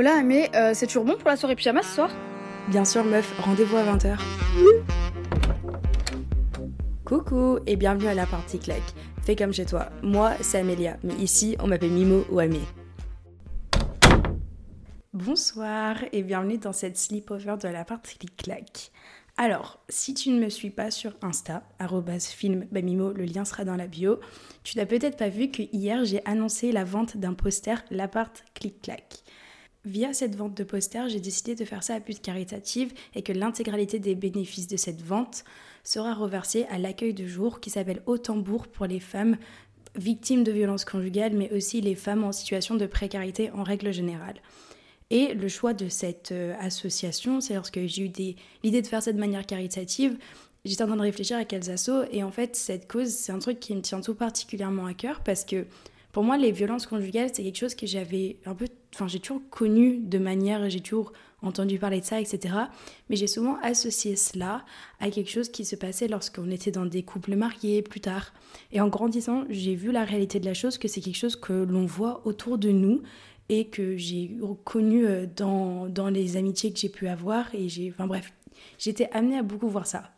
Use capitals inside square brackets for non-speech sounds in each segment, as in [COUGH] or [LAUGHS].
Hola, mais euh, c'est toujours bon pour la soirée pyjama ce soir? Bien sûr, meuf, rendez-vous à 20h. Coucou et bienvenue à la partie claque. Fais comme chez toi. Moi, c'est Amélia, mais ici, on m'appelle Mimo ou Amé. Bonsoir et bienvenue dans cette sleepover de la partie claque. Alors, si tu ne me suis pas sur Insta, film Mimo, le lien sera dans la bio, tu n'as peut-être pas vu que hier j'ai annoncé la vente d'un poster L'appart clic-clac. Via cette vente de posters, j'ai décidé de faire ça à but caritative et que l'intégralité des bénéfices de cette vente sera reversée à l'accueil de jour qui s'appelle Au tambour pour les femmes victimes de violences conjugales, mais aussi les femmes en situation de précarité en règle générale. Et le choix de cette euh, association, c'est lorsque j'ai eu l'idée de faire ça de manière caritative, j'étais en train de réfléchir à quels assos, et en fait, cette cause, c'est un truc qui me tient tout particulièrement à cœur parce que pour moi, les violences conjugales, c'est quelque chose que j'avais un peu. Enfin, j'ai toujours connu de manière. J'ai toujours entendu parler de ça, etc. Mais j'ai souvent associé cela à quelque chose qui se passait lorsqu'on était dans des couples mariés plus tard. Et en grandissant, j'ai vu la réalité de la chose, que c'est quelque chose que l'on voit autour de nous et que j'ai connu euh, dans, dans les amitiés que j'ai pu avoir. Et j'ai. Enfin bref, j'étais amenée à beaucoup voir ça.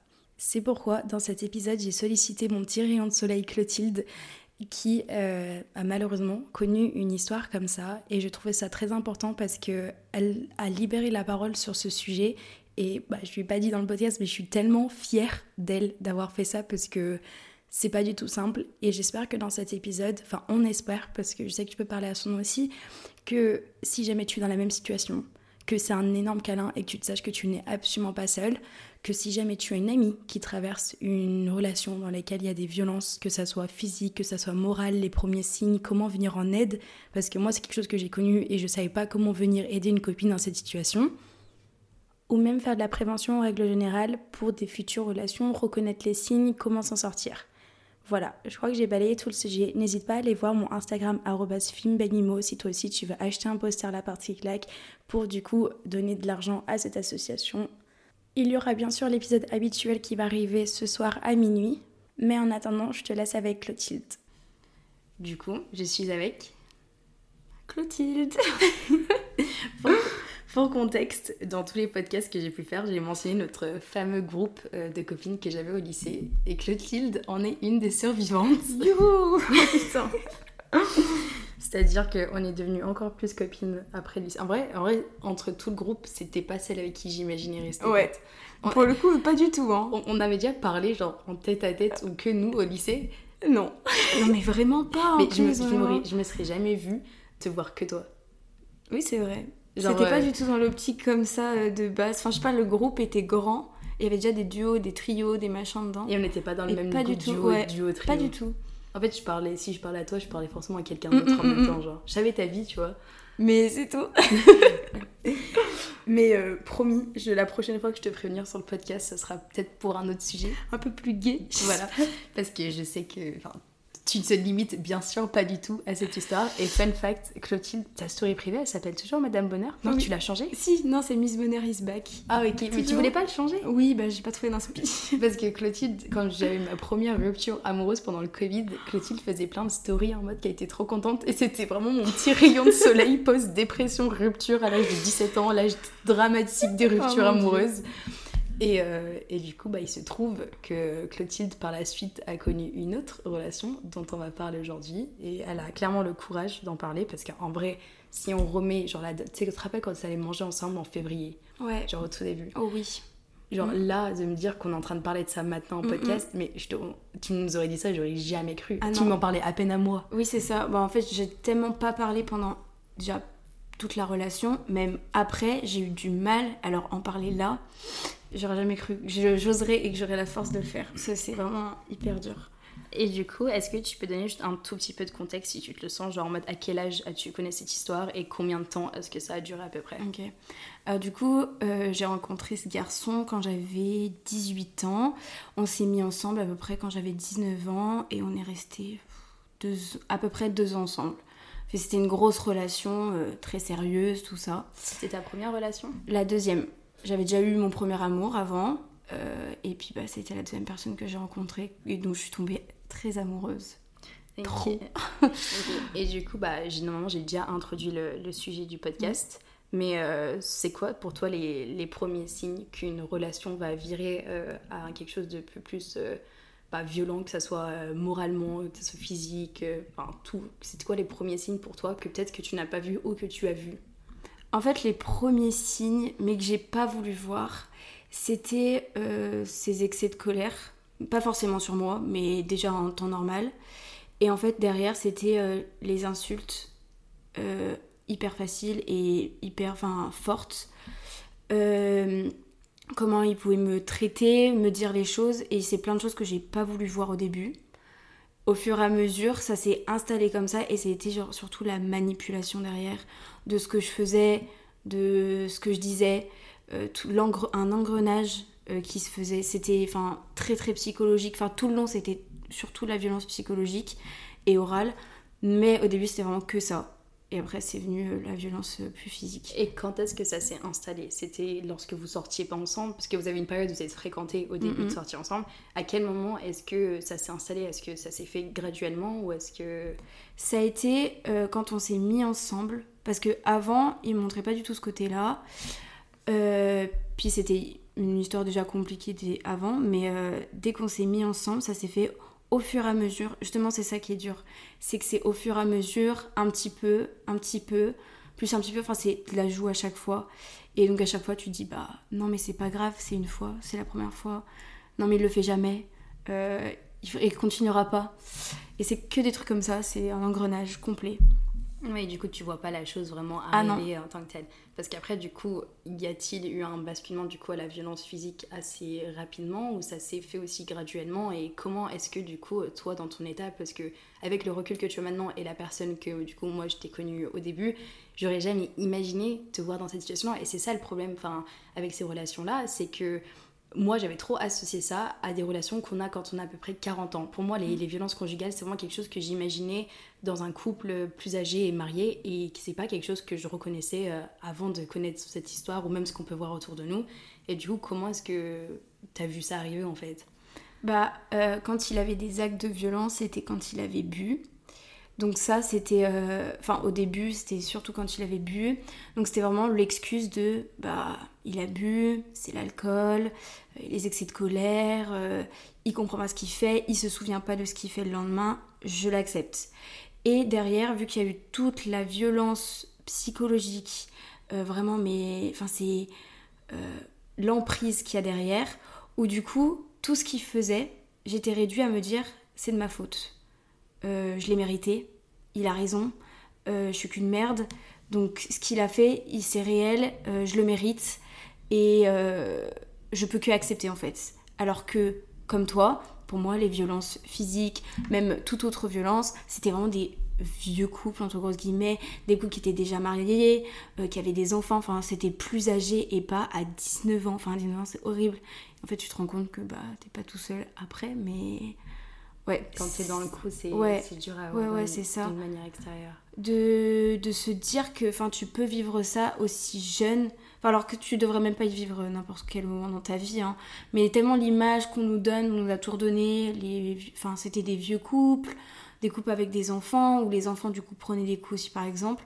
C'est pourquoi, dans cet épisode, j'ai sollicité mon petit rayon de soleil Clotilde qui euh, a malheureusement connu une histoire comme ça. Et je trouvais ça très important parce que elle a libéré la parole sur ce sujet. Et bah, je lui ai pas dit dans le podcast mais je suis tellement fière d'elle d'avoir fait ça parce que c'est pas du tout simple. Et j'espère que dans cet épisode, enfin on espère parce que je sais que tu peux parler à son nom aussi, que si jamais tu es dans la même situation, que c'est un énorme câlin et que tu te saches que tu n'es absolument pas seule, que si jamais tu as une amie qui traverse une relation dans laquelle il y a des violences, que ça soit physique, que ça soit moral, les premiers signes, comment venir en aide, parce que moi c'est quelque chose que j'ai connu et je savais pas comment venir aider une copine dans cette situation, ou même faire de la prévention en règle générale pour des futures relations, reconnaître les signes, comment s'en sortir. Voilà, je crois que j'ai balayé tout le sujet. N'hésite pas à aller voir mon Instagram filmbenimo si toi aussi tu veux acheter un poster La Partie Claque pour du coup donner de l'argent à cette association. Il y aura bien sûr l'épisode habituel qui va arriver ce soir à minuit, mais en attendant, je te laisse avec Clotilde. Du coup, je suis avec Clotilde. [LAUGHS] Pour contexte, dans tous les podcasts que j'ai pu faire, j'ai mentionné notre fameux groupe euh, de copines que j'avais au lycée. Et Clotilde en est une des survivantes. [LAUGHS] Youhou [LAUGHS] C'est-à-dire qu'on est devenues encore plus copines après le lycée. En vrai, en vrai entre tout le groupe, c'était pas celle avec qui j'imaginais rester. Ouais. Pour le coup, pas du tout. Hein. On, avait déjà parlé, genre en tête à tête, ou que nous au lycée. Non. non, mais vraiment pas. Mais je me, je me serais jamais vue te voir que toi. Oui, c'est vrai. C'était pas du tout dans l'optique comme ça euh, de base. Enfin, je sais pas, le groupe était grand. Il y avait déjà des duos, des trios, des machins dedans. Et on n'était pas dans le même pas du tout, duo, duo, trio. Pas du tout. En fait, je parlais, si je parlais à toi, je parlais forcément à quelqu'un d'autre en mm, mm, même mm, temps. Genre, je savais ta vie, tu vois. Mais c'est tout. [LAUGHS] [LAUGHS] Mais euh, promis, je, la prochaine fois que je te prévenir sur le podcast, ça sera peut-être pour un autre sujet. Un peu plus gay. Voilà. Parce que je sais que tu ne te limites bien sûr pas du tout à cette histoire. Et fun fact, Clotilde, ta story privée, elle s'appelle toujours Madame Bonheur Non, tu l'as changée? Si, non, c'est Miss Bonheur is back. Ah ok, mais tu voulais pas le changer? Oui, bah j'ai pas trouvé d'inspiration. [LAUGHS] Parce que Clotilde, quand j'avais ma première rupture amoureuse pendant le Covid, Clotilde faisait plein de stories en mode qu'elle était trop contente. Et c'était vraiment mon petit rayon de soleil post-dépression, rupture à l'âge de 17 ans, l'âge dramatique des ruptures oh amoureuses. Euh, et, du coup, bah, il se trouve que Clotilde, par la suite, a connu une autre relation dont on va parler aujourd'hui. Et elle a clairement le courage d'en parler parce qu'en vrai, si on remet, genre tu sais, tu te rappelles quand on allait manger ensemble en février? Ouais. Genre au tout début. Oh oui. Genre mm. là, de me dire qu'on est en train de parler de ça maintenant en mm, podcast, mm. mais je te, tu nous aurais dit ça, j'aurais jamais cru. Ah tu m'en parlais à peine à moi. Oui, c'est ça. Bah, en fait, j'ai tellement pas parlé pendant déjà toute la relation, même après, j'ai eu du mal à leur en parler là. J'aurais jamais cru que j'oserais et que j'aurais la force de le faire. Ça, c'est vraiment hyper dur. Et du coup, est-ce que tu peux donner juste un tout petit peu de contexte si tu te le sens, genre en mode à quel âge as-tu connu cette histoire et combien de temps est-ce que ça a duré à peu près? Ok. Euh, du coup, euh, j'ai rencontré ce garçon quand j'avais 18 ans. On s'est mis ensemble à peu près quand j'avais 19 ans et on est resté à peu près deux ans ensemble. C'était une grosse relation, euh, très sérieuse, tout ça. C'était ta première relation? La deuxième. J'avais déjà eu mon premier amour avant. Euh, et puis bah, c'était la deuxième personne que j'ai rencontrée et dont je suis tombée très amoureuse. Trop. [LAUGHS] Et du coup, bah, normalement, j'ai déjà introduit le, sujet du podcast. Mais euh, c'est quoi pour toi les, les premiers signes qu'une relation va virer euh, à quelque chose de plus euh, pas violent, que ça soit moralement, que ça soit physique, enfin tout C'est quoi les premiers signes pour toi que peut-être que tu n'as pas vu ou que tu as vu? En fait, les premiers signes, mais que j'ai pas voulu voir, c'était ces excès de colère. Pas forcément sur moi, mais déjà en temps normal. Et en fait, derrière, c'était les insultes hyper facile et hyper enfin, forte. Euh, comment il pouvait me traiter, me dire les choses, et c'est plein de choses que j'ai pas voulu voir au début. Au fur et à mesure, ça s'est installé comme ça, et c'était surtout la manipulation derrière de ce que je faisais, de ce que je disais, euh, un engrenage euh, qui se faisait. C'était très très psychologique. Enfin tout le long, c'était surtout la violence psychologique et orale. Mais au début, c'était vraiment que ça. Et après, c'est venu euh, la violence euh, plus physique. Et quand est-ce que ça s'est installé? C'était lorsque vous sortiez pas ensemble? Parce que vous avez une période où vous êtes fréquentés au début de sortir ensemble. À quel moment est-ce que ça s'est installé? Est-ce que ça s'est fait graduellement ou est-ce que... Ça a été euh, quand on s'est mis ensemble. Parce que avant, il ne montrait pas du tout ce côté-là. puis c'était une histoire déjà compliquée avant. Mais dès qu'on s'est mis ensemble, ça s'est fait au fur et à mesure, justement c'est ça qui est dur, c'est que c'est au fur et à mesure, un petit peu, un petit peu, plus un petit peu, enfin c'est de la joue à chaque fois. Et donc à chaque fois tu dis bah non mais c'est pas grave, c'est une fois, c'est la première fois, non mais il le fait jamais, euh, il continuera pas. Et c'est que des trucs comme ça, c'est un engrenage complet. Oui, du coup, tu vois pas la chose vraiment ah arriver en tant que telle. Parce qu'après, du coup, y a-t-il eu un basculement du coup à la violence physique assez rapidement ou ça s'est fait aussi graduellement Et comment est-ce que du coup, toi, dans ton état, parce que avec le recul que tu as maintenant et la personne que du coup moi je t'ai connue au début, j'aurais jamais imaginé te voir dans cette situation-là. Et c'est ça le problème, enfin, avec ces relations-là, c'est que moi, j'avais trop associé ça à des relations qu'on a quand on a à peu près 40 ans. Pour moi, les, mm. violences conjugales, c'est vraiment quelque chose que j'imaginais dans un couple plus âgé et marié et qui c'est pas quelque chose que je reconnaissais euh, avant de connaître cette histoire ou même ce qu'on peut voir autour de nous. Et du coup, comment est-ce que tu as vu ça arriver en fait? Bah, euh, quand il avait des actes de violence, c'était quand il avait bu. Donc ça, c'était... Euh, enfin, au début, c'était surtout quand il avait bu. Donc c'était vraiment l'excuse de... Bah, il a bu, c'est l'alcool, euh, les excès de colère, euh, il comprend pas ce qu'il fait, il se souvient pas de ce qu'il fait le lendemain, je l'accepte. Et derrière, vu qu'il y a eu toute la violence psychologique, vraiment, mais... Enfin, c'est l'emprise qu'il y a derrière, où du coup, tout ce qu'il faisait, j'étais réduit à me dire, c'est de ma faute euh, je l'ai mérité, il a raison, euh, je suis qu'une merde. Donc ce qu'il a fait, c'est réel, euh, je le mérite et je peux que accepter en fait. Alors que, comme toi, pour moi, les violences physiques, même toute autre violence, c'était vraiment des vieux couples, entre grosses guillemets, des couples qui étaient déjà mariés, qui avaient des enfants, enfin c'était plus âgé et pas à 19 ans. Enfin, 19 ans, c'est horrible. En fait, tu te rends compte que bah, t'es pas tout seul après, mais Ouais, quand t'es dans le coup, c'est dur à voir ouais, c'est ça. manière extérieure. De, de se dire que tu peux vivre ça aussi jeune, alors que tu devrais même pas y vivre n'importe quel moment dans ta vie, hein. mais tellement l'image qu'on nous donne, on nous a tout redonné, les, c'était des vieux couples, des couples avec des enfants, où les enfants du coup prenaient des coups aussi par exemple.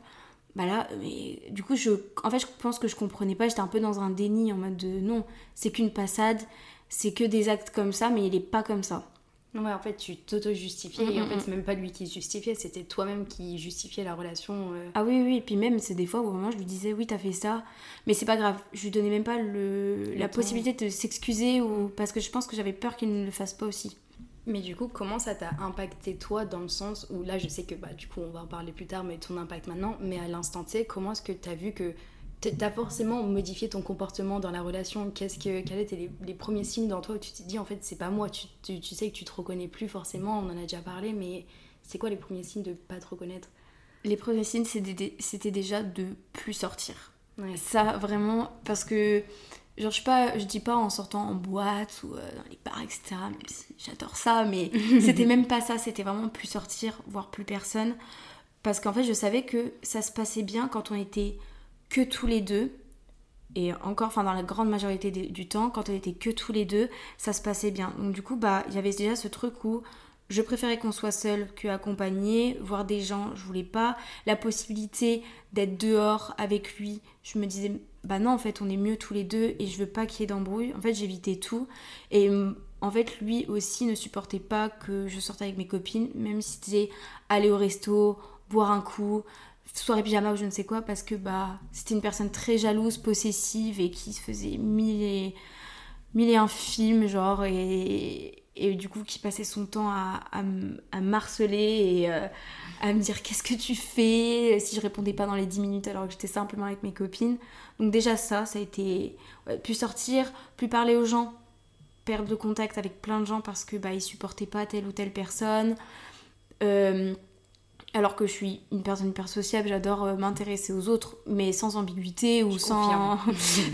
Bah là, mais du coup, je, en fait, je pense que je comprenais pas, j'étais un peu dans un déni en mode de non, c'est qu'une passade, c'est que des actes comme ça, mais il est pas comme ça. Ouais, en fait, tu t'auto-justifiais. et en mm, fait, mm, c'est même pas lui qui justifiait, c'était toi-même qui justifiait la relation. Euh. Ah oui, oui. Et puis même, c'est des fois où moment je lui disais, oui, t'as fait ça. Mais c'est pas grave. Je lui donnais même pas le... la possibilité de s'excuser ou parce que je pense que j'avais peur qu'il ne le fasse pas aussi. Mais du coup, comment ça t'a impacté toi dans le sens où là, je sais que bah, du coup, on va en parler plus tard, mais ton impact maintenant, mais à l'instant T, comment est-ce que t'as vu que t'as forcément modifié ton comportement dans la relation Qu'est-ce que, Quels étaient les, premiers signes dans toi où tu t'es dit en fait c'est pas moi tu, tu, sais que tu te reconnais plus forcément, on en a déjà parlé, mais c'est quoi les premiers signes de pas te reconnaître? Les premiers signes c'était déjà de plus sortir. Ça vraiment, parce que genre je, pas, je dis pas en sortant en boîte ou euh, dans les bars etc, j'adore ça, mais [LAUGHS] c'était même pas ça, c'était vraiment plus sortir, voir plus personne. Parce qu'en fait je savais que ça se passait bien quand on était que tous les deux. Et encore, enfin dans la grande majorité du temps, quand on était que tous les deux, ça se passait bien. Donc du coup, bah, il y avait déjà ce truc où je préférais qu'on soit seul que accompagné, voir des gens, je voulais pas. La possibilité d'être dehors avec lui, je me disais, bah non, en fait, on est mieux tous les deux et je veux pas qu'il y ait d'embrouille. En fait, j'évitais tout. Et en fait, lui aussi ne supportait pas que je sorte avec mes copines, même si c'était aller au resto, boire un coup, soirée pyjama ou je ne sais quoi, parce que bah c'était une personne très jalouse, possessive et qui se faisait mille et, mille et un films, genre, et, du coup qui passait son temps à, à, marceler et euh, à me dire qu'est-ce que tu fais si je répondais pas dans les 10 minutes alors que j'étais simplement avec mes copines. Donc déjà ça, ça a été... plus sortir, plus parler aux gens, perdre de contact avec plein de gens parce que bah ils supportaient pas telle ou telle personne. Euh, alors que je suis une personne hyper sociable, j'adore euh, m'intéresser aux autres, mais sans ambiguïté ou sans.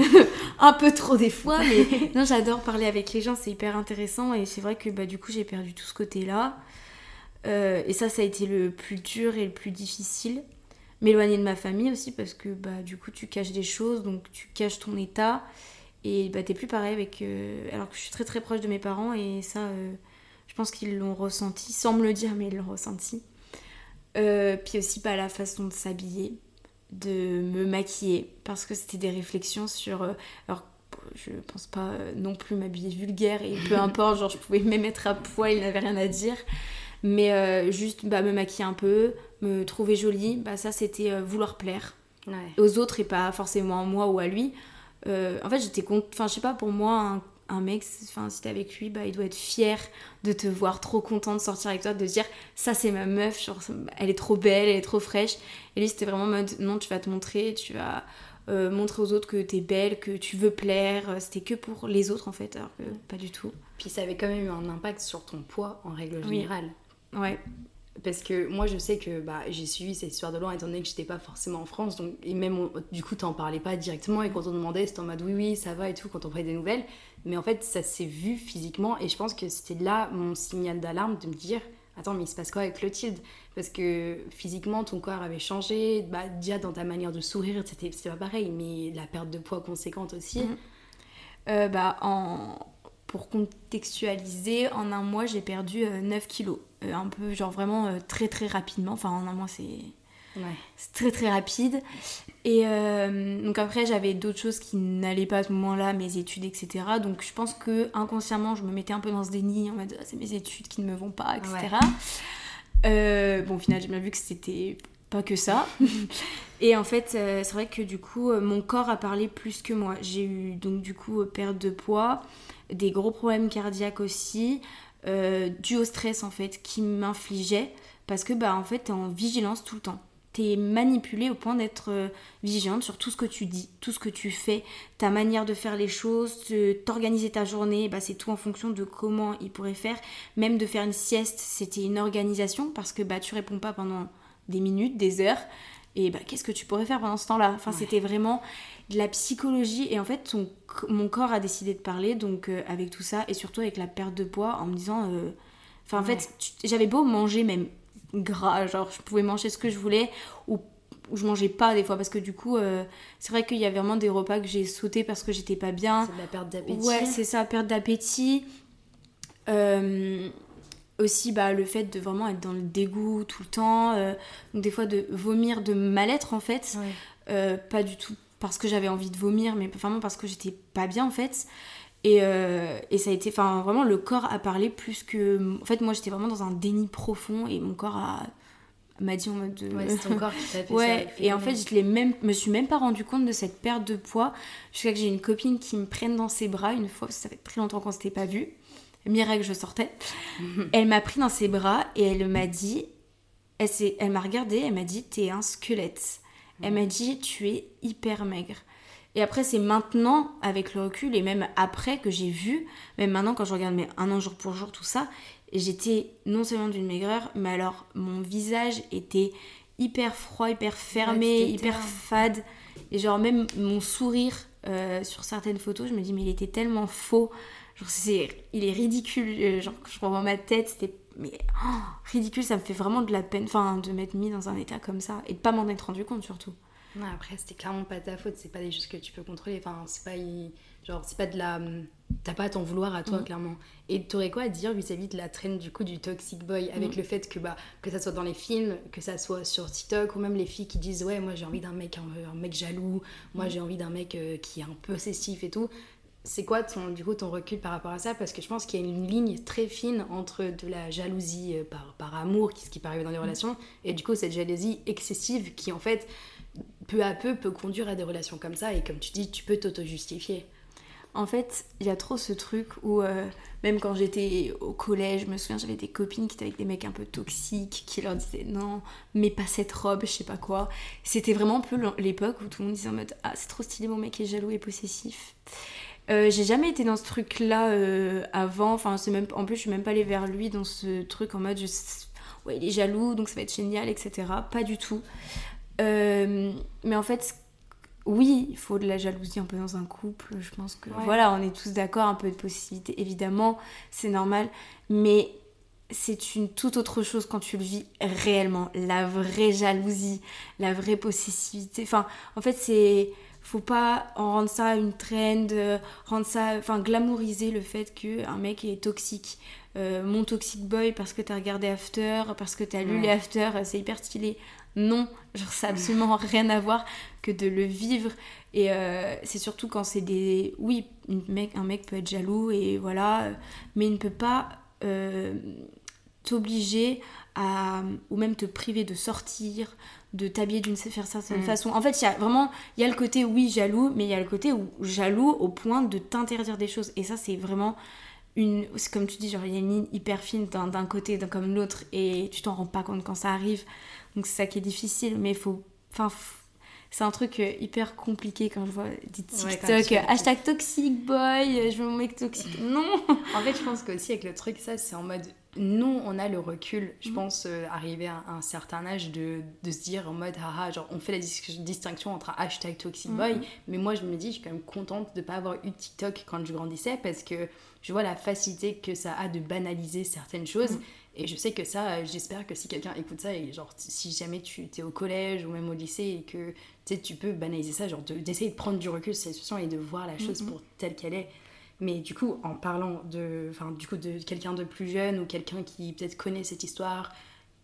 [LAUGHS] un peu trop des fois, mais [LAUGHS] non, j'adore parler avec les gens, c'est hyper intéressant et c'est vrai que bah, du coup j'ai perdu tout ce côté-là. Euh, et ça, ça a été le plus dur et le plus difficile. M'éloigner de ma famille aussi parce que bah, du coup tu caches des choses, donc tu caches ton état et bah, t'es plus pareil avec. Euh, alors que je suis très très proche de mes parents et ça, je pense qu'ils l'ont ressenti, sans me le dire, mais ils l'ont ressenti. Euh, puis aussi pas la façon de s'habiller, de me maquiller, parce que c'était des réflexions sur... Euh, alors, je pense pas euh, non plus m'habiller vulgaire, et peu [LAUGHS] importe, genre je pouvais même être à poil, il n'avait rien à dire. Mais juste bah, me maquiller un peu, me trouver jolie, bah, ça c'était vouloir plaire aux autres et pas forcément à moi ou à lui. en fait, j'étais Enfin, je sais pas, pour moi, un un mec, enfin, si t'es avec lui, bah, il doit être fier de te voir, trop content de sortir avec toi, de dire ça c'est ma meuf, genre, elle est trop belle, elle est trop fraîche. Et lui, c'était vraiment mode non, tu vas te montrer, tu vas euh, montrer aux autres que t'es belle, que tu veux plaire. C'était que pour les autres en fait, alors que pas du tout. Puis ça avait quand même eu un impact sur ton poids en règle générale. Ouais. Parce que moi, je sais que bah, j'ai suivi cette histoire de loin étant donné que j'étais pas forcément en France. Donc, et même, du coup, t'en parlais pas directement. Et quand on demandait, c'était en mode oui, oui, ça va et tout, quand on prenait des nouvelles. Mais en fait, ça s'est vu physiquement. Et je pense que c'était là mon signal d'alarme de me dire Attends, mais il se passe quoi avec Clotilde? Parce que physiquement, ton corps avait changé. Bah, déjà, dans ta manière de sourire, c'était pas pareil. Mais la perte de poids conséquente aussi. Mhm. Euh, bah, en... Pour contextualiser, en un mois, j'ai perdu 9 euh, kilos. Euh, un peu, genre vraiment très très rapidement. Enfin, en un mois, c'est c'est très très rapide. Et euh, donc après, j'avais d'autres choses qui n'allaient pas à ce moment-là, mes études, etc. Donc je pense que inconsciemment, je me mettais un peu dans ce déni en mode ah, c'est mes études qui ne me vont pas, etc. Euh, bon, au final, j'ai bien vu que c'était pas que ça. [LAUGHS] et en fait, euh, c'est vrai que du coup, mon corps a parlé plus que moi. J'ai eu donc du coup perte de poids, des gros problèmes cardiaques aussi, dû au stress en fait qui m'infligeait parce que bah en fait, t'es en vigilance tout le temps t'es manipulée au point d'être euh, vigilante sur tout ce que tu dis, tout ce que tu fais, ta manière de faire les choses, t'organiser ta journée, bah, c'est tout en fonction de comment il pourrait faire. Même de faire une sieste, c'était une organisation parce que bah, tu réponds pas pendant des minutes, des heures. Et bah, qu'est-ce que tu pourrais faire pendant ce temps-là? Enfin, c'était vraiment de la psychologie. Et en fait, mon corps a décidé de parler, donc euh, avec tout ça, et surtout avec la perte de poids, en me disant... Euh, enfin, en fait, j'avais beau manger même gras, genre je pouvais manger ce que je voulais ou, je mangeais pas des fois parce que du coup euh, c'est vrai qu'il y a vraiment des repas que j'ai sauté parce que j'étais pas bien. C'est de la perte d'appétit. Ouais, c'est ça, perte d'appétit. Aussi bah, le fait de vraiment être dans le dégoût tout le temps, donc des fois de vomir de mal-être en fait, pas du tout parce que j'avais envie de vomir, mais vraiment parce que j'étais pas bien en fait. Euh, et, ça a été, enfin vraiment le corps a parlé plus que... En fait moi j'étais vraiment dans un déni profond et mon corps a m'a dit en mode de... ouais c'est ton corps qui t'a fait [LAUGHS] ouais et en fait je l'ai même me suis même pas rendu compte de cette perte de poids jusqu'à que j'ai une copine qui me prenne dans ses bras une fois ça fait très longtemps qu'on s'était pas vu que je sortais. [LAUGHS] Elle m'a pris dans ses bras et elle m'a dit elle, elle m'a regardé elle m'a dit t'es un squelette elle m'a dit tu es hyper maigre. Et après, c'est maintenant, avec le recul, et même après que j'ai vu, même maintenant quand je regarde mes un an jour pour jour, tout ça, j'étais non seulement d'une maigreur, mais alors mon visage était hyper froid, hyper fermé, hyper fade. Et genre même mon sourire euh, sur certaines photos, je me dis mais il était tellement faux. Genre c'est, il est ridicule. Euh, genre je revois ma tête, c'était mais oh, ridicule. Ça me fait vraiment de la peine, enfin de m'être mis dans un état comme ça et de pas m'en être rendu compte surtout. après, c'était clairement pas ta faute, c'est pas des choses que tu peux contrôler. Enfin, c'est pas. Genre, c'est pas de la. T'as pas à t'en vouloir à toi, mm. clairement. Et t'aurais quoi à dire vis-à-vis de la traîne du coup du toxic boy avec mm. le fait que, bah, que ça soit dans les films, que ça soit sur TikTok, ou même les filles qui disent Ouais, moi j'ai envie d'un mec, un, mec jaloux, moi mm. j'ai envie d'un mec euh, qui est un peu possessif et tout. C'est quoi ton, du coup ton recul par rapport à ça? Parce que je pense qu'il y a une ligne très fine entre de la jalousie euh, par, par amour, ce qui peut arriver dans les relations, et du coup cette jalousie excessive qui en fait peu à peu peut conduire à des relations comme ça et comme tu dis tu peux t'auto-justifier. En fait, il y a trop ce truc où, euh, même quand j'étais au collège, je me souviens, j'avais des copines qui étaient avec des mecs un peu toxiques, qui leur disaient non, mais pas cette robe, je sais pas quoi. C'était vraiment un peu l'époque où tout le monde disait en mode ah, c'est trop stylé, mon mec est jaloux et possessif. Euh, j'ai jamais été dans ce truc-là euh, avant, enfin, c'est même, en plus, je suis même pas allée vers lui dans ce truc en mode ouais, il est jaloux, donc ça va être génial, etc. Pas du tout. mais en fait, oui, il faut de la jalousie un peu dans un couple. Je pense que voilà, on est tous d'accord, un peu de possibilité, évidemment, c'est normal. Mais c'est une toute autre chose quand tu le vis réellement. La vraie jalousie, la vraie possessivité. Enfin, en fait, c'est. Faut pas en rendre ça une trend, rendre ça. Enfin, glamouriser le fait qu'un mec est toxique. Euh, mon toxic boy parce que t'as regardé After, parce que t'as lu les After, c'est hyper stylé. Non, genre ça n'a absolument rien à voir que de le vivre. Et euh, c'est surtout quand c'est des... Oui, mec, un mec peut être jaloux et voilà, mais il ne peut pas euh, t'obliger à... ou même te priver de sortir, de t'habiller d'une certaine mm. façon. En fait, il y a vraiment... Il y a le côté, oui, jaloux, mais il y a le côté où, jaloux au point de t'interdire des choses. Et ça, c'est vraiment une comme tu dis genre il y a une ligne hyper fine d'un côté comme l'autre et tu t'en rends pas compte quand ça arrive donc c'est ça qui est difficile, mais il faut. Enfin, c'est un truc euh, hyper compliqué quand je vois des TikTok, hashtag toxic boy, euh, je veux mon mec toxique. [LAUGHS] Non En fait, je pense qu'aussi avec le truc, ça, c'est en mode. Nous, on a le recul, je mm. pense, euh, arriver à un certain âge de, de, se dire en mode, haha, genre, on fait la distinction entre hashtag toxic boy, mm. mais moi, je me dis, je suis quand même contente de ne pas avoir eu TikTok quand je grandissais parce que je vois la facilité que ça a de banaliser certaines choses. Mm. Et je sais que ça, j'espère que si quelqu'un écoute ça, et genre si jamais tu es au collège ou même au lycée et que tu peux banaliser ça, genre d'essayer de, prendre du recul sur cette situation et de voir la chose pour telle qu'elle est. Mais du coup, en parlant de, enfin, du coup, de quelqu'un de plus jeune ou quelqu'un qui peut-être connaît cette histoire,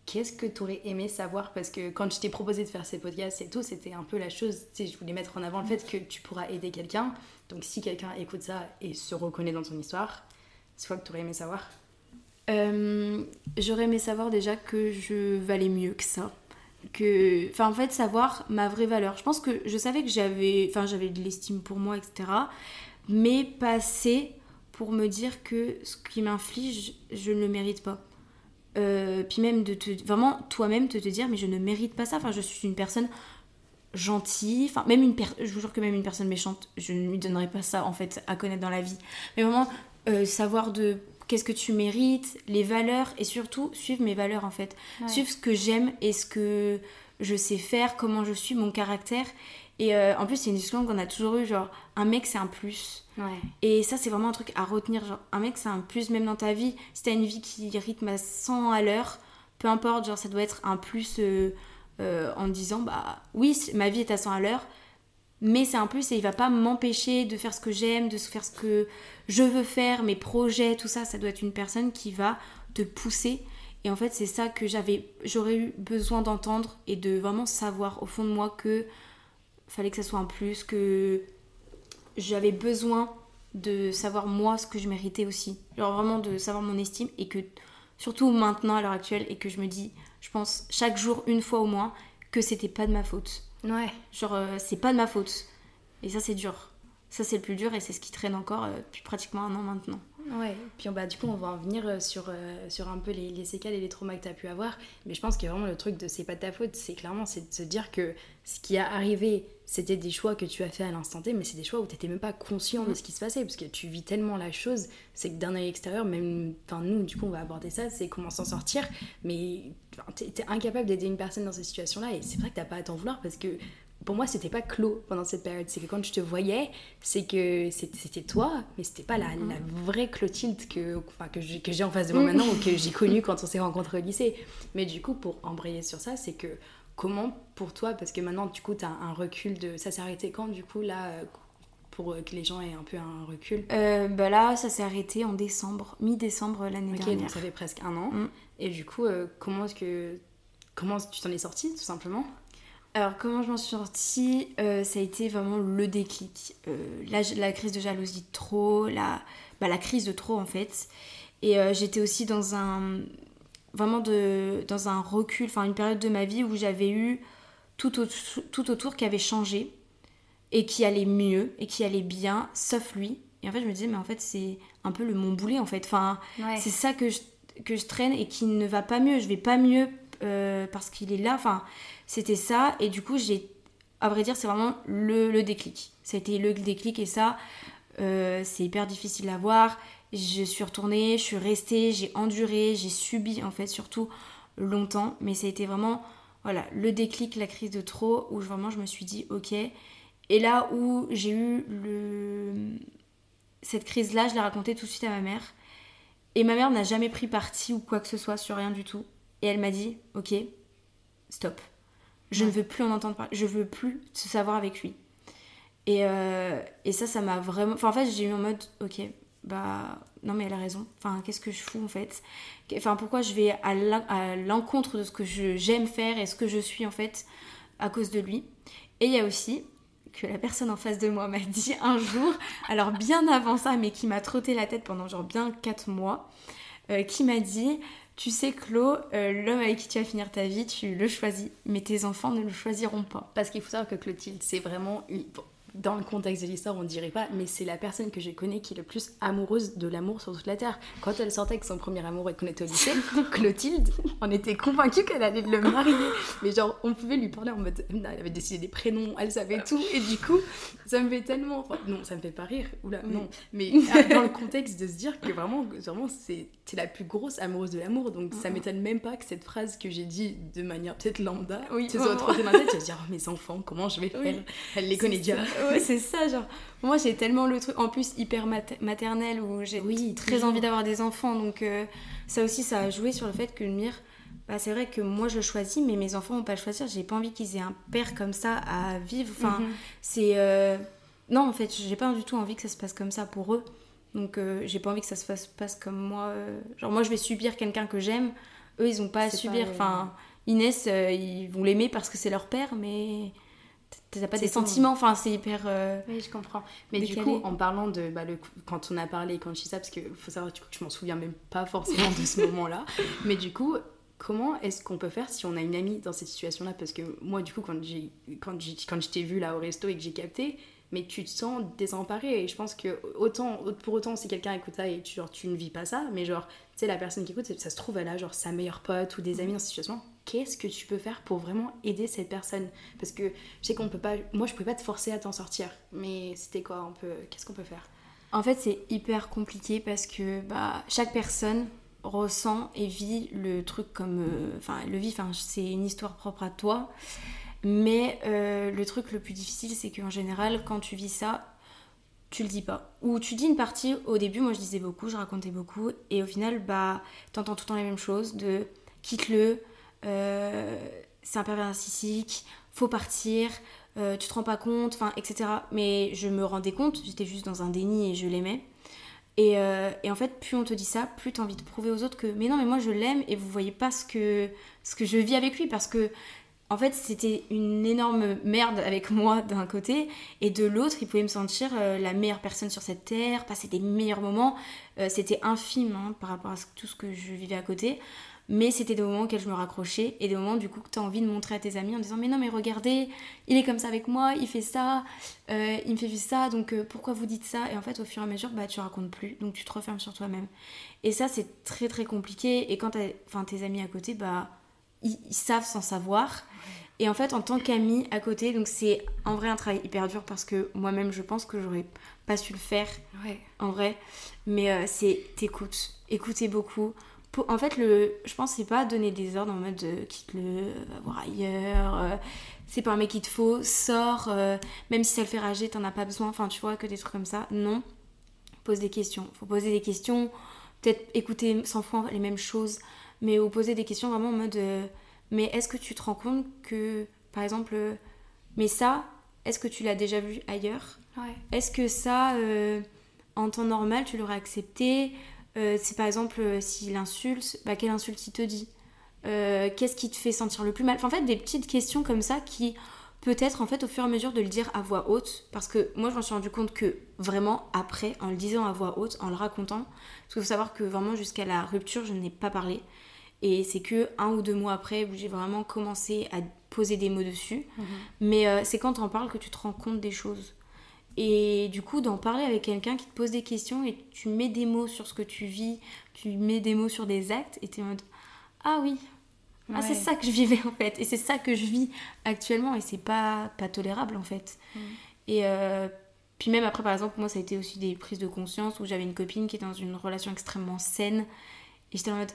qu'est-ce que tu aurais aimé savoir? Parce que quand je t'ai proposé de faire ces podcasts et tout, c'était un peu la chose, tu sais, je voulais mettre en avant le fait que tu pourras aider quelqu'un. Donc si quelqu'un écoute ça et se reconnaît dans ton histoire, c'est quoi que tu aurais aimé savoir? Euh, j'aurais aimé savoir déjà que je valais mieux que ça. Que, enfin, en fait, savoir ma vraie valeur. Je pense que je savais que j'avais, enfin, de l'estime pour moi, etc. Mais pas assez pour me dire que ce qui m'inflige, je ne le mérite pas. Euh, puis même de te, vraiment toi-même te, te dire, mais je ne mérite pas ça. Enfin, je suis une personne gentille. Enfin, même une personne, je vous jure que même une personne méchante, je ne lui donnerais pas ça en fait à connaître dans la vie. Mais vraiment, euh, savoir de qu'est-ce que tu mérites, les valeurs et surtout suivre mes valeurs en fait. Suivre ce que j'aime et ce que je sais faire, comment je suis, mon caractère. Et euh, en plus, c'est une discussion qu'on a toujours eu genre, un mec c'est un plus. Et ça, c'est vraiment un truc à retenir. Genre, un mec c'est un plus même dans ta vie. Si t'as une vie qui rythme à 100 à l'heure, peu importe, genre ça doit être un plus euh, euh, en disant, bah oui, ma vie est à 100 à l'heure, mais c'est un plus et il va pas m'empêcher de faire ce que j'aime, de faire ce que je veux faire, mes projets, tout ça, ça doit être une personne qui va te pousser. Et en fait, c'est ça que j'avais, j'aurais eu besoin d'entendre et de vraiment savoir au fond de moi que fallait que ça soit un plus, que j'avais besoin de savoir moi ce que je méritais aussi. Genre vraiment de savoir mon estime et que surtout maintenant à l'heure actuelle et que je me dis, je pense chaque jour une fois au moins que c'était pas de ma faute Ouais. Genre, euh, c'est pas de ma faute. Et ça, c'est dur. Ça, c'est le plus dur et c'est ce qui traîne encore euh, depuis pratiquement un an maintenant. Ouais, puis bah, du coup, on va en venir euh, sur, sur un peu les, les, séquelles et les traumas que tu as pu avoir. Mais je pense que vraiment le truc de c'est pas de ta faute, c'est clairement c'est de se dire que ce qui a arrivé, c'était des choix que tu as fait à l'instant T, mais c'est des choix où tu n'étais même pas conscient de ce qui se passait, parce que tu vis tellement la chose, c'est que d'un œil extérieur, même, enfin nous, du coup, on va aborder ça, c'est comment s'en sortir, mais tu es, incapable d'aider une personne dans cette situation-là, et c'est vrai que tu pas à t'en vouloir, parce que pour moi, c'était pas clos pendant cette période. C'est que quand je te voyais, c'est que c'était toi, mais c'était pas la, la, vraie Clotilde que, enfin, que j'ai en face de moi maintenant ou que j'ai [LAUGHS] connue quand on s'est rencontrés au lycée. Mais du coup, pour embrayer sur ça, c'est que comment pour toi, parce que maintenant du coup tu as un recul de... Ça s'est arrêté quand du coup là pour que les gens aient un peu un recul? Bah Là, ça s'est arrêté en décembre, mi-décembre l'année Ok, dernière. donc ça fait presque un an. Mm. Et du coup, comment est-ce que comment tu t'en es sortie tout simplement? Alors comment je m'en suis sortie euh, Ça a été vraiment le déclic. Euh, la, la, crise de jalousie de trop, la, bah, la crise de trop en fait. Et euh, j'étais aussi dans un vraiment de, dans un recul, enfin une période de ma vie où j'avais eu tout, au, tout autour qui avait changé et qui allait mieux et qui allait bien, sauf lui. Et en fait je me disais mais en fait c'est un peu le mon boulet en fait. Enfin ouais. c'est ça que je, que je traîne et qui ne va pas mieux. Je vais pas mieux parce qu'il est là. Enfin c'était ça. Et du coup, j'ai, à vrai dire, c'est vraiment le, le, déclic. Ça a été le déclic et ça, euh, c'est hyper difficile à voir. Je suis retournée, je suis restée, j'ai enduré, j'ai subi en fait surtout longtemps. Mais ça a été vraiment, voilà, le déclic, la crise de trop, où vraiment je me suis dit, ok. Et là où j'ai eu le... cette crise-là, je l'ai racontée tout de suite à ma mère. Et ma mère n'a jamais pris parti ou quoi que ce soit sur rien du tout. Et elle m'a dit, ok, stop. Je ouais. ne veux plus en entendre parler. Je veux plus se savoir avec lui. Et, euh, et ça, ça m'a vraiment. Enfin, en fait, j'ai eu en mode, ok, bah non, mais elle a raison. Enfin, qu'est-ce que je fous en fait? Enfin, pourquoi je vais à l'encontre de ce que j'aime faire et ce que je suis en fait à cause de lui? Et il y a aussi que la personne en face de moi m'a [LAUGHS] dit un jour, alors bien avant ça, mais qui m'a trotté la tête pendant genre bien 4 mois, euh, qui m'a dit tu sais, Clo, euh, l'homme avec qui tu vas finir ta vie, tu le choisis, mais tes enfants ne le choisiront pas. Parce qu'il faut savoir que Clotilde, c'est vraiment une... Dans le contexte de l'histoire, on dirait pas, mais c'est la personne que je connais qui est le plus amoureuse de l'amour sur toute la Terre. Quand elle sortait avec son premier amour et qu'on était au lycée, [LAUGHS] Clotilde, on était convaincus qu'elle allait le marier. Mais genre, on pouvait lui parler en mode. Elle avait décidé des prénoms, elle savait tout, et du coup, ça me fait tellement. Enfin, non, ça me fait pas rire, oula, non. Mais [LAUGHS] dans le contexte de se dire que vraiment, vraiment c'est la plus grosse amoureuse de l'amour, donc ça m'étonne même pas que cette phrase que j'ai dit de manière peut-être lambda, oui, se soit trottée dans la tête, je vais dire, oh, mes enfants, comment je vais faire? Oui. Elle les connaît déjà. Ouais, [LAUGHS] c'est ça, genre. Moi, j'ai tellement le truc, en plus, hyper mat maternel, où j'ai oui, très envie d'avoir des enfants. Donc, euh, ça aussi, ça a joué sur le fait que Mire, bah, c'est vrai que moi, je choisis, mais mes enfants vont pas le choisir. J'ai pas envie qu'ils aient un père comme ça à vivre. Enfin, mm -hmm. c'est. Euh... Non, en fait, j'ai pas du tout envie que ça se passe comme ça pour eux. Donc, euh, j'ai pas envie que ça se fasse, passe comme moi. Genre, moi, je vais subir quelqu'un que j'aime. Eux, ils ont pas à subir. Pas, enfin, Inès, ils vont l'aimer parce que c'est leur père, mais t'as pas des sentiments, enfin c'est hyper. Euh, oui, je comprends. Mais décalé. du coup, en parlant de. Bah, le, quand on a parlé, quand je dis ça, parce qu'il faut savoir que je m'en souviens même pas forcément de ce [LAUGHS] moment-là, mais du coup, comment est-ce qu'on peut faire si on a une amie dans cette situation-là? Parce que moi, du coup, quand, quand, quand je t'ai vu là au resto et que j'ai capté, mais tu te sens désemparée. Et je pense que autant, pour autant, si quelqu'un écoute ça et tu, genre, tu ne vis pas ça, mais genre, tu sais, la personne qui écoute, ça se trouve, elle a genre sa meilleure pote ou des amis dans cette situation qu'est-ce que tu peux faire pour vraiment aider cette personne? Parce que je sais qu'on peut pas. Moi, je pouvais pas te forcer à t'en sortir. Mais c'était quoi un peu Qu'est-ce qu'on peut faire? En fait, c'est hyper compliqué parce que bah, chaque personne ressent et vit le truc comme. Enfin, euh, le vit, c'est une histoire propre à toi. Mais euh, le truc le plus difficile, c'est qu'en général, quand tu vis ça, tu le dis pas. Ou tu dis une partie, au début, moi je disais beaucoup, je racontais beaucoup, et au final, bah, t'entends tout le temps les mêmes choses de quitte-le, euh, c'est un pervers narcissique, faut partir, euh, tu te rends pas compte, enfin, etc. Mais je me rendais compte, j'étais juste dans un déni et je l'aimais. Et, euh, et, en fait, plus on te dit ça, plus tu as envie de prouver aux autres que mais non, mais moi je l'aime et vous voyez pas ce que, ce que je vis avec lui parce que en fait, c'était une énorme merde avec [LAUGHS] moi d'un côté, et de l'autre, il pouvait me sentir euh, la meilleure personne sur cette terre, passer des meilleurs moments. Euh, c'était infime hein, par rapport à tout ce que je vivais à côté, mais c'était des moments auxquels je me raccrochais, et des moments du coup que tu as envie de montrer à tes amis en disant Mais non, mais regardez, il est comme ça avec moi, il fait ça, euh, il me fait vivre ça, donc pourquoi vous dites ça? Et en fait, au fur et à mesure, bah, tu racontes plus, donc tu te refermes sur toi-même. Et ça, c'est très très compliqué, et quand as tes amis à côté, bah ils, ils savent sans savoir. Et en fait, en tant qu'amie à côté, donc c'est en vrai un travail hyper dur parce que moi-même, je pense que j'aurais pas su le faire ouais. en vrai. Mais euh, c'est t'écoutes, écoutez beaucoup. En fait, le, je pense c'est pas donner des ordres en mode euh, quitte-le, va voir ailleurs. Euh, c'est pas un mec qu'il te faut, sors. euh, même si ça le fait rager, t'en as pas besoin. Enfin, tu vois, que des trucs comme ça. Non. Pose des questions. Faut poser des questions. Peut-être écouter 100 fois les mêmes choses. Mais ou poser des questions vraiment en mode mais est-ce que tu te rends compte que, par exemple, mais ça, est-ce que tu l'as déjà vu ailleurs? Ouais. Est-ce que ça, en temps normal, tu l'aurais accepté? Euh, C'est par exemple, euh, s'il insulte, bah, quelle insulte il te dit Euh, Qu'est-ce qui te fait sentir le plus mal? Enfin, En fait, des petites questions comme ça qui, peut-être, en fait, au fur et à mesure de le dire à voix haute, parce que moi, je m'en suis rendu compte que vraiment, après, en le disant à voix haute, en le racontant, parce qu'il faut savoir que vraiment, jusqu'à la rupture, je n'ai pas parlé. Et c'est que un ou deux mois après où j'ai vraiment commencé à poser des mots dessus. Mais euh, c'est quand t'en parles que tu te rends compte des choses. Et du coup, d'en parler avec quelqu'un qui te pose des questions et tu mets des mots sur ce que tu vis, tu mets des mots sur des actes et t'es en mode Ah oui, ah, c'est ça que je vivais en fait. Et c'est ça que je vis actuellement et c'est pas, pas tolérable en fait. Mm. Et euh, puis même après, par exemple, moi, ça a été aussi des prises de conscience où j'avais une copine qui était dans une relation extrêmement saine. Et j'étais en mode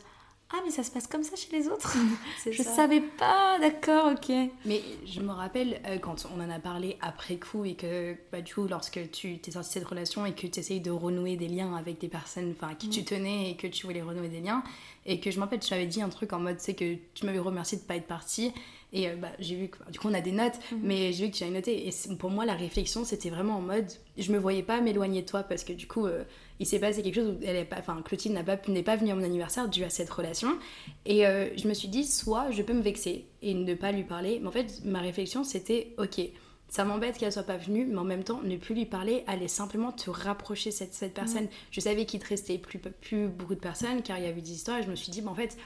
Ah, mais ça se passe comme ça chez les autres [LAUGHS] Je ça. savais pas, d'accord, ok. Mais je me rappelle euh, quand on en a parlé après coup et que bah, du coup lorsque tu t'es sorti de cette relation et que tu essayes de renouer des liens avec des personnes enfin, à qui tu tenais et que tu voulais renouer des liens et que je me rappelle tu m'avais dit un truc en mode c'est que tu m'avais remercié de pas être partie et euh, bah, j'ai vu que du coup on a des notes mais j'ai vu que tu avais noté et pour moi la réflexion c'était vraiment en mode je me voyais pas m'éloigner de toi parce que du coup euh, il s'est passé quelque chose où elle est pas enfin Clotilde n'a pas n'est pas venue à mon anniversaire dû à cette relation et euh, je me suis dit, soit je peux me vexer et ne pas lui parler. Mais en fait, ma réflexion, c'était, ok, ça m'embête qu'elle soit pas venue, mais en même temps, ne plus lui parler, allait simplement te rapprocher cette, cette personne. Je savais qu'il te restait plus, plus beaucoup de personnes, car il y avait des histoires, et je me suis dit, bah, en fait,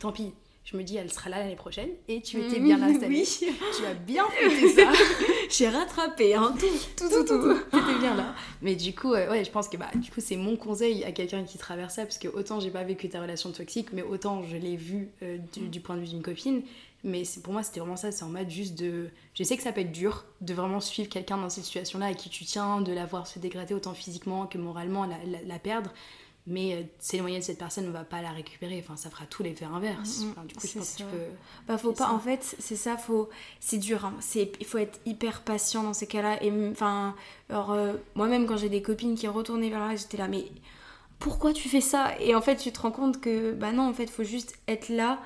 tant pis. Je me dis, elle sera là l'année prochaine, et tu étais bien là [LAUGHS] cette année. Tu as bien fêté ça. [LAUGHS] J'ai rattrapé, hein, tout, tout, tout, tout. T'étais bien là. Mais du coup, euh, ouais, je pense que bah, du coup, c'est mon conseil à quelqu'un qui traverse ça, parce que autant j'ai pas vécu ta relation toxique, mais autant je l'ai vu euh, du, du point de vue d'une copine. Mais pour moi, c'était vraiment ça. C'est en mode juste de. Je sais que ça peut être dur de vraiment suivre quelqu'un dans cette situation-là à qui tu tiens, de la voir se dégrader autant physiquement que moralement, la, la- la perdre. Mais euh, s'éloigner de cette personne ne va pas la récupérer. Enfin, ça fera tout l'effet inverse. Mhm, Enfin, du coup, je pense que tu peux. Bah faut pas, ça. en fait, c'est ça, faut, c'est dur, hein. c'est, il faut être hyper patient dans ces cas-là. Et m- enfin, euh, moi-même quand j'ai des copines qui retournaient vers là, j'étais là, mais pourquoi tu fais ça? Et en fait, tu te rends compte que bah non, en fait, faut juste être là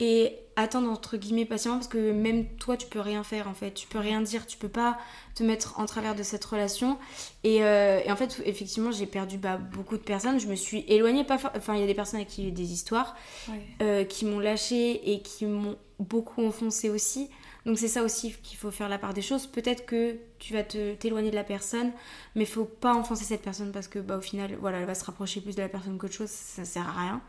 et attendre entre guillemets patiemment parce que même toi, tu peux rien faire en fait, tu peux rien dire, tu peux pas te mettre en travers de cette relation. Et, euh, et en fait, effectivement, j'ai perdu bah, beaucoup de personnes. Je me suis éloignée, pas, enfin, il y a des personnes avec qui j'ai eu des histoires euh, qui m'ont lâché et qui m'ont beaucoup enfoncé aussi. Donc c'est ça aussi qu'il faut faire la part des choses. Peut-être que tu vas te t'éloigner de la personne, mais faut pas enfoncer cette personne parce que bah, au final, voilà, elle va se rapprocher plus de la personne qu'autre chose, ça sert à rien.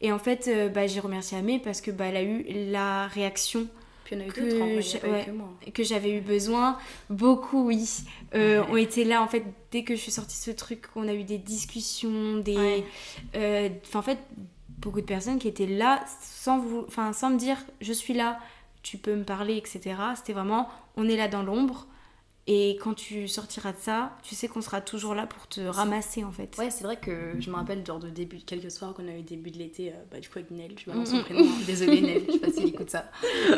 Et en fait, euh, bah, j'ai remercié Amé parce que bah, elle a eu la réaction Puis il y en a eu Que en ouais. j'avais eu besoin. Beaucoup, oui, euh, ont été là. En fait, dès que je suis sortie de ce truc, on a eu des discussions, des. Ouais. euh, en fait, beaucoup de personnes qui étaient là sans, vous... enfin, sans me dire je suis là, tu peux me parler, etc. C'était vraiment on est là dans l'ombre. Et quand tu sortiras de ça, tu sais qu'on sera toujours là pour te ramasser en fait. Ouais, c'est vrai que je me rappelle genre de début, quelques soirs qu'on a eu début de l'été, euh, bah, du coup avec Nel, je balance son prénom, désolée [LAUGHS] Nel, je sais pas s'il écoute ça.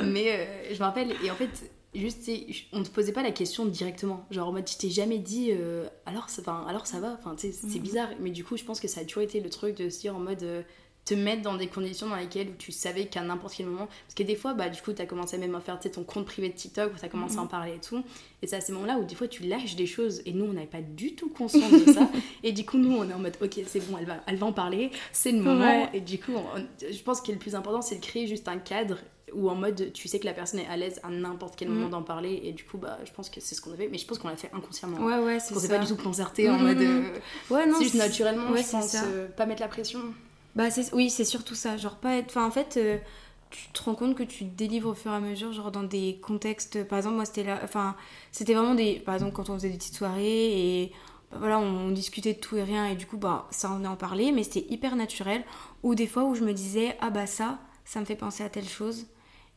Mais euh, je me rappelle, et en fait, juste, on ne te posait pas la question directement. Genre en mode, tu t'es jamais dit, euh, alors, ça, enfin, alors ça va, enfin, c'est bizarre. Mais du coup, je pense que ça a toujours été le truc de se dire en mode. euh, te mettre dans des conditions dans lesquelles où tu savais qu'à n'importe quel moment parce que des fois bah du coup t'as commencé même à faire tu ton compte privé de TikTok où t'as commencé à en parler et tout et c'est à ces moments-là où des fois tu lâches des choses et nous on n'avait pas du tout conscience de ça [LAUGHS] et du coup nous on est en mode ok c'est bon elle va, elle va en parler c'est le moment Ouais. et du coup on- je pense que le plus important c'est de créer juste un cadre où en mode tu sais que la personne est à l'aise à n'importe quel Mhm. moment d'en parler et du coup bah je pense que c'est ce qu'on avait mais je pense qu'on l'a fait inconsciemment Ouais, ouais, c'est qu'on s'est ça. pas du tout concerté en Mhm. mode euh, Ouais, non, c'est juste naturellement ouais, je pense ça. euh, pas mettre la pression Bah oui, c'est surtout ça. Genre pas être... En fait, euh, tu te rends compte que tu délivres au fur et à mesure, genre dans des contextes... Par exemple, moi c'était là... Enfin, c'était vraiment des... Par exemple, quand on faisait des petites soirées et... bah, voilà, on, on discutait de tout et rien et du coup, bah, ça on en parlait, mais c'était hyper naturel. Ou des fois où je me disais, ah bah ça, ça me fait penser à telle chose.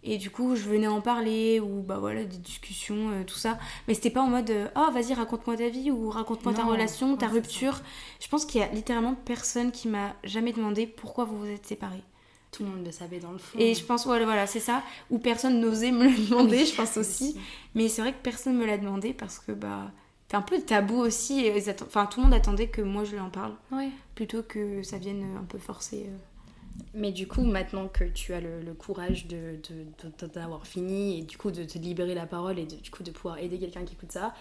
Et du coup, je venais en parler, ou bah voilà, des discussions, euh, tout ça. Mais c'était pas en mode, euh, oh vas-y, raconte-moi ta vie, ou raconte-moi ta Non, relation, ta rupture. Je pense qu'il y a littéralement personne qui m'a jamais demandé pourquoi vous vous êtes séparés. tout le monde le savait dans le fond Et je pense, voilà, voilà c'est ça. Ou personne n'osait me le demander, je [LAUGHS] pense aussi. Mais c'est vrai que personne me l'a demandé parce que bah, c'est un peu tabou aussi. et Enfin, tout le monde attendait que moi je lui en parle, ouais plutôt que ça vienne un peu forcer. euh. Mais du coup, maintenant que tu as le, courage de, d'avoir fini et du coup de te libérer la parole et du coup de pouvoir aider quelqu'un qui écoute ça,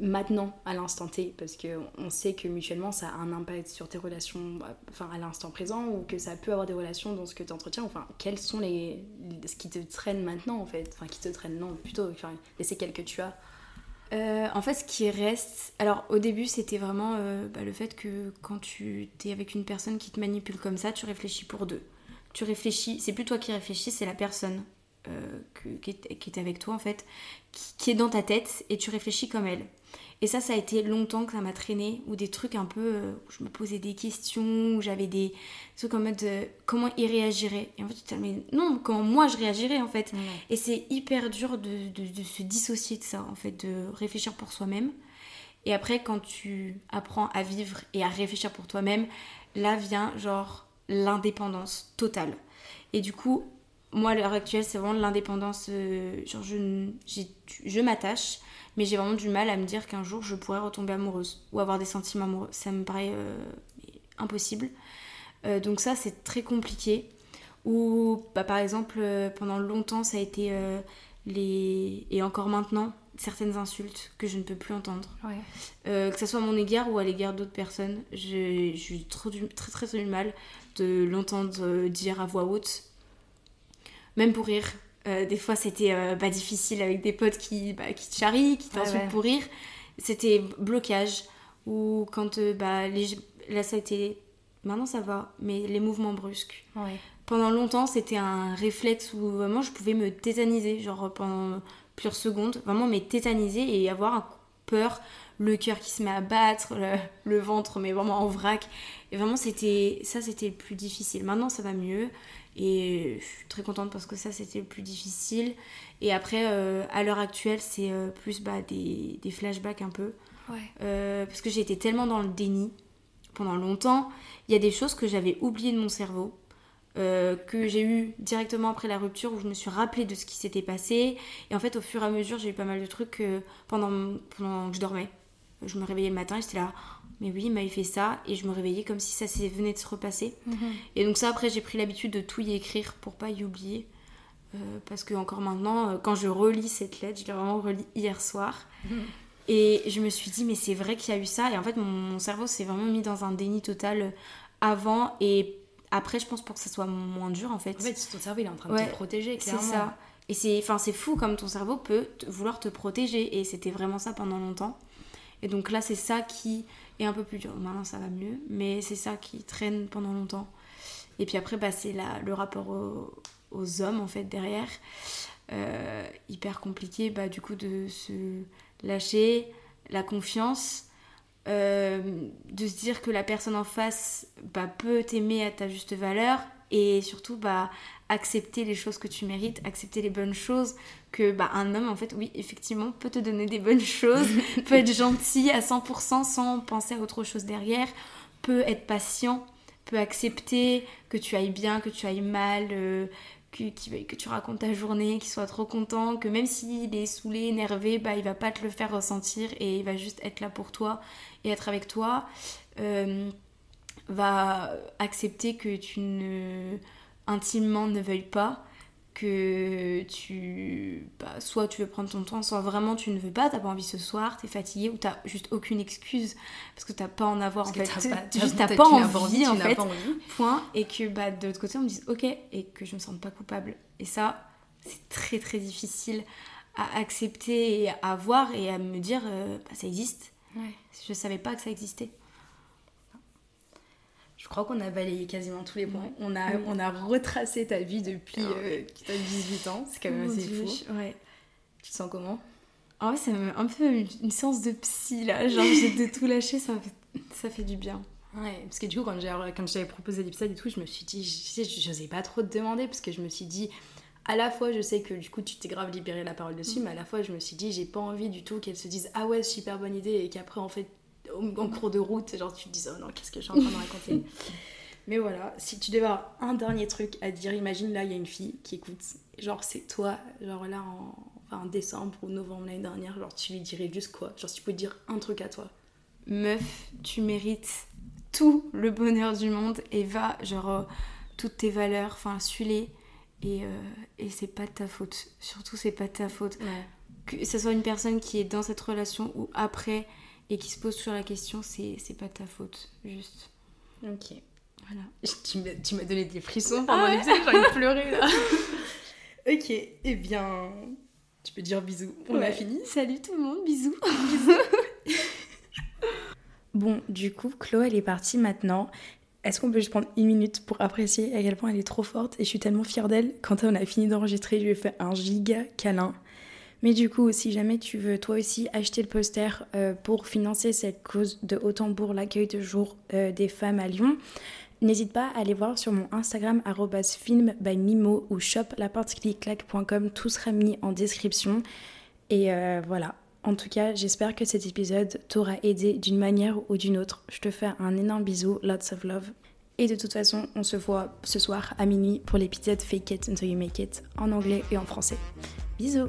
maintenant, à l'instant T, parce qu'on sait que mutuellement ça a un impact sur tes relations enfin, à l'instant présent ou que ça peut avoir des relations dans ce que tu entretiens. Enfin, quels sont les, ce qui te traîne maintenant en fait? Enfin, qui te traîne, non, plutôt enfin, les séquelles que tu as? Euh, en fait, ce qui reste. Alors, au début, c'était vraiment euh, bah, le fait que quand tu es avec une personne qui te manipule comme ça, tu réfléchis pour deux tu réfléchis, c'est plus toi qui réfléchis, c'est la personne euh, qui, est, avec toi en fait, qui, est dans ta tête et tu réfléchis comme elle. Et ça, ça a été longtemps que ça m'a traîné, ou des trucs un peu euh, où je me posais des questions, où j'avais des trucs en mode euh, comment il réagirait. Et en fait, tu te dis, mais non, comment moi je réagirais en fait. Et c'est hyper dur de, de, se dissocier de ça, en fait, de réfléchir pour soi-même. Et après, quand tu apprends à vivre et à réfléchir pour toi-même, là vient genre l'indépendance totale. Et du coup, moi, à l'heure actuelle, c'est vraiment l'indépendance. Euh, genre, je, je m'attache, mais j'ai vraiment du mal à me dire qu'un jour je pourrais retomber amoureuse ou avoir des sentiments amoureux. Ça me paraît euh, impossible. Euh, donc, ça, c'est très compliqué. Ou, bah, par exemple, pendant longtemps, ça a été les. Et encore maintenant, certaines insultes que je ne peux plus entendre. que ce soit à mon égard ou à l'égard d'autres personnes. J'ai eu trop très, très, très du mal de l'entendre euh, dire à voix haute, même pour rire. Euh, des fois, c'était euh, bah, difficile avec des potes qui, bah, qui te charrient, qui t'insultent pour rire. C'était blocage. Ou quand bah, les... là, ça a été. Maintenant, ça va, mais les mouvements brusques. Pendant longtemps, c'était un réflexe où vraiment je pouvais me tétaniser, genre pendant plusieurs secondes, vraiment me tétaniser et avoir peur le cœur qui se met à battre, le, ventre mais vraiment en vrac. Et vraiment c'était ça c'était le plus difficile. Maintenant ça va mieux et je suis très contente parce que ça c'était le plus difficile. Et après euh, à l'heure actuelle c'est euh, plus bah, des, des, flashbacks un peu. Euh, parce que j'ai été tellement dans le déni pendant longtemps. Il y a des choses que j'avais oubliées de mon cerveau. que j'ai eu directement après la rupture où je me suis rappelé de ce qui s'était passé et en fait au fur et à mesure j'ai eu pas mal de trucs pendant, pendant que je dormais je me réveillais le matin et j'étais là, mais oui, il m'avait fait ça. Et je me réveillais comme si ça venait de se repasser. Mhm. Et donc ça, après, j'ai pris l'habitude de tout y écrire pour pas y oublier. Euh, parce que encore maintenant, euh, quand je relis cette lettre, je l'ai vraiment relis hier soir. Mhm. Et je me suis dit, mais c'est vrai qu'il y a eu ça. Et en fait, mon, cerveau s'est vraiment mis dans un déni total avant. Et après, je pense pour que ça soit moins dur, en fait. En fait, ton cerveau, il est en train de te protéger, clairement. C'est ça. Et c'est fou comme ton cerveau peut vouloir te protéger. Et c'était vraiment ça pendant longtemps. Et donc là, c'est ça qui est un peu plus dur. Maintenant, ça va mieux, mais c'est ça qui traîne pendant longtemps. Et puis après, bah, c'est le rapport aux, hommes, en fait, derrière. Euh, hyper compliqué, bah, du coup, de se lâcher, la confiance, euh, de se dire que la personne en face bah, peut t'aimer à ta juste valeur et surtout bah, accepter les choses que tu mérites, accepter les bonnes choses, que bah, un homme en fait oui effectivement peut te donner des bonnes choses, [LAUGHS] peut être gentil à 100% sans penser à autre chose derrière, peut être patient, peut accepter que tu ailles bien, que tu ailles mal, euh, que, que, tu racontes ta journée, qu'il soit trop content, que même s'il est saoulé, énervé, bah, il va pas te le faire ressentir et il va juste être là pour toi et être avec toi. Euh, va accepter que tu ne intimement ne veuilles pas que tu bah, soit tu veux prendre ton temps soit vraiment tu ne veux pas t'as pas envie ce soir t'es fatigué ou t'as juste aucune excuse parce que t'as pas en avoir en fait. juste t'as pas, envie, en fait. point. Et que bah de l'autre côté on me dise ok et que je me sente pas coupable. Et ça c'est très très difficile à accepter et à voir et à me dire euh, bah, ça existe. Ouais. je savais pas que ça existait je crois qu'on a balayé quasiment tous les points. On, a, on a retracé ta vie depuis euh, que tu as 18 ans. C'est quand même assez fou. Ouais. Tu te sens comment? Ah ouais, c'est un peu une séance de psy là. Genre, j'ai de tout lâcher, ça fait, ça fait du bien. Ouais, parce que du coup, quand j'avais proposé l'épisode et tout, je me suis dit, je n'osais pas trop te demander parce que je me suis dit, à la fois, je sais que du coup, tu t'es grave libéré la parole dessus, mm. mais à la fois, je me suis dit, j'ai pas envie du tout qu'elle se dise, ah ouais, super bonne idée, et qu'après, en fait, en cours de route, genre tu te dis oh non, qu'est-ce que je suis en train de raconter [LAUGHS] Mais voilà, si tu devais avoir un dernier truc à dire, imagine là, il y a une fille qui écoute, genre c'est toi, genre là en, décembre ou novembre l'année dernière, genre tu lui dirais juste quoi? Genre tu pouvais dire un truc à toi. Meuf, tu mérites tout le bonheur du monde et va, genre, toutes tes valeurs, enfin, suis-les. Et, euh, et c'est pas de ta faute. Surtout, c'est pas de ta faute. Que ce soit une personne qui est dans cette relation ou après et qui se pose toujours la question, c'est pas de ta faute. Juste. Ok. Voilà. [LAUGHS] Tu m'as donné des frissons pendant l'épisode, j'ai envie de pleurer là. [LAUGHS] Ok, eh bien, tu peux dire bisous. On a Ouais. fini. Salut tout le monde, bisous. [LAUGHS] Bon, du coup, Chloé, elle est partie maintenant. Est-ce qu'on peut juste prendre une minute pour apprécier à quel point elle est trop forte? Et je suis tellement fière d'elle. Quand on a fini d'enregistrer, je lui ai fait un giga câlin. Mais du coup, si jamais tu veux toi aussi acheter le poster euh, pour financer cette cause de Haut-Tambour, l'accueil de jour euh, des femmes à Lyon, n'hésite pas à aller voir sur mon Instagram film by Mimo ou shop laportecliclac.com. Tout sera mis en description. Et euh, voilà. En tout cas, j'espère que cet épisode t'aura aidé d'une manière ou d'une autre. Je te fais un énorme bisou, lots of love. Et de toute façon, on se voit ce soir à minuit pour l'épisode Fake It Until You Make It en anglais et en français. Bisous